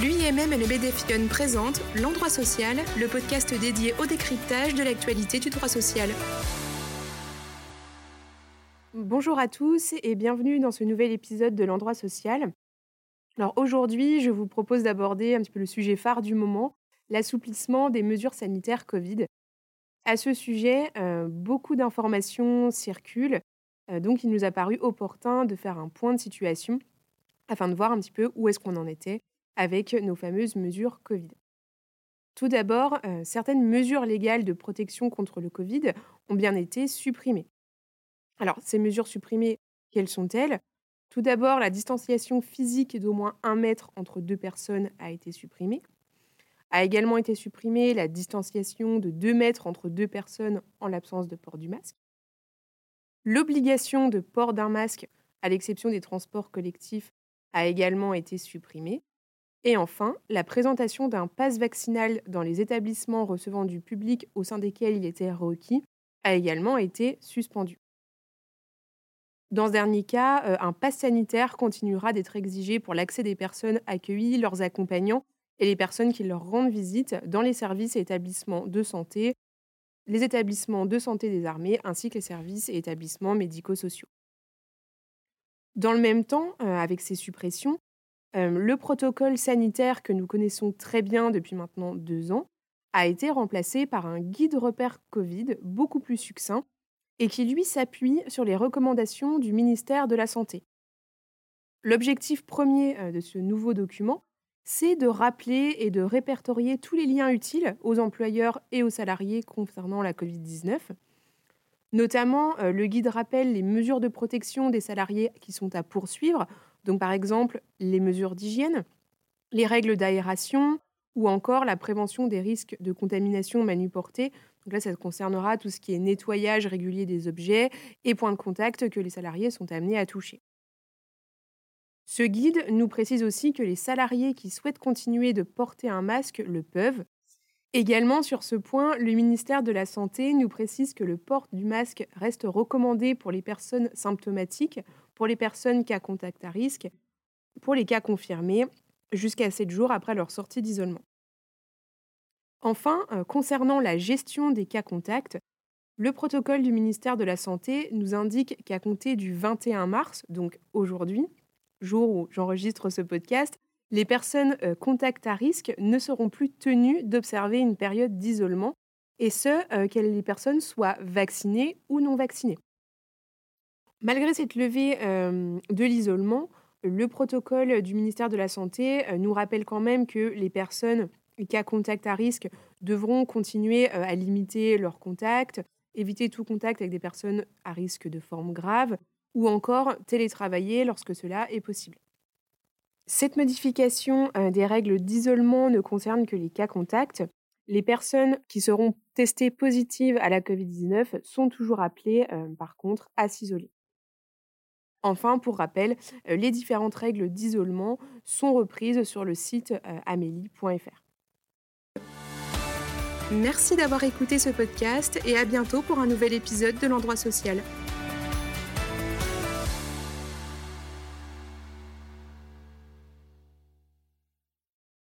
L'UIMM et le BDFION présentent L'Endroit Social, le podcast dédié au décryptage de l'actualité du droit social. Bonjour à tous et bienvenue dans ce nouvel épisode de L'Endroit Social. Alors aujourd'hui, je vous propose d'aborder un petit peu le sujet phare du moment, l'assouplissement des mesures sanitaires Covid. À ce sujet, euh, beaucoup d'informations circulent, euh, donc il nous a paru opportun de faire un point de situation afin de voir un petit peu où est-ce qu'on en était avec nos fameuses mesures Covid. Tout d'abord, euh, certaines mesures légales de protection contre le Covid ont bien été supprimées. Alors, ces mesures supprimées, quelles sont-elles? Tout d'abord, la distanciation physique d'au moins un mètre entre deux personnes a été supprimée. A également été supprimée la distanciation de 2 mètres entre deux personnes en l'absence de port du masque. L'obligation de port d'un masque, à l'exception des transports collectifs, a également été supprimée. Et enfin, la présentation d'un pass vaccinal dans les établissements recevant du public au sein desquels il était requis a également été suspendu. Dans ce dernier cas, euh, un pass sanitaire continuera d'être exigé pour l'accès des personnes accueillies, leurs accompagnants et les personnes qui leur rendent visite dans les services et établissements de santé, les établissements de santé des armées ainsi que les services et établissements médico-sociaux. Dans le même temps, euh, avec ces suppressions, le protocole sanitaire que nous connaissons très bien depuis maintenant deux ans a été remplacé par un guide repère Covid beaucoup plus succinct et qui lui s'appuie sur les recommandations du ministère de la Santé. L'objectif premier de ce nouveau document, c'est de rappeler et de répertorier tous les liens utiles aux employeurs et aux salariés concernant la Covid-19. Notamment, le guide rappelle les mesures de protection des salariés qui sont à poursuivre donc par exemple les mesures d'hygiène, les règles d'aération ou encore la prévention des risques de contamination manuportée. Donc là, ça concernera tout ce qui est nettoyage régulier des objets et points de contact que les salariés sont amenés à toucher. Ce guide nous précise aussi que les salariés qui souhaitent continuer de porter un masque le peuvent. Également sur ce point, le ministère de la Santé nous précise que le port du masque reste recommandé pour les personnes symptomatiques pour les personnes cas contact à risque, pour les cas confirmés, jusqu'à 7 jours après leur sortie d'isolement. Enfin, euh, concernant la gestion des cas contacts, le protocole du ministère de la Santé nous indique qu'à compter du 21 mars, donc aujourd'hui, jour où j'enregistre ce podcast, les personnes euh, contact à risque ne seront plus tenues d'observer une période d'isolement, et ce, euh, que les personnes soient vaccinées ou non vaccinées. Malgré cette levée de l'isolement, le protocole du ministère de la Santé nous rappelle quand même que les personnes cas contact à risque devront continuer à limiter leurs contacts, éviter tout contact avec des personnes à risque de forme grave ou encore télétravailler lorsque cela est possible. Cette modification des règles d'isolement ne concerne que les cas contacts. Les personnes qui seront testées positives à la Covid-19 sont toujours appelées, par contre, à s'isoler. Enfin, pour rappel, euh, les différentes règles d'isolement sont reprises sur le site euh, amélie.fr. Merci d'avoir écouté ce podcast et à bientôt pour un nouvel épisode de l'endroit social.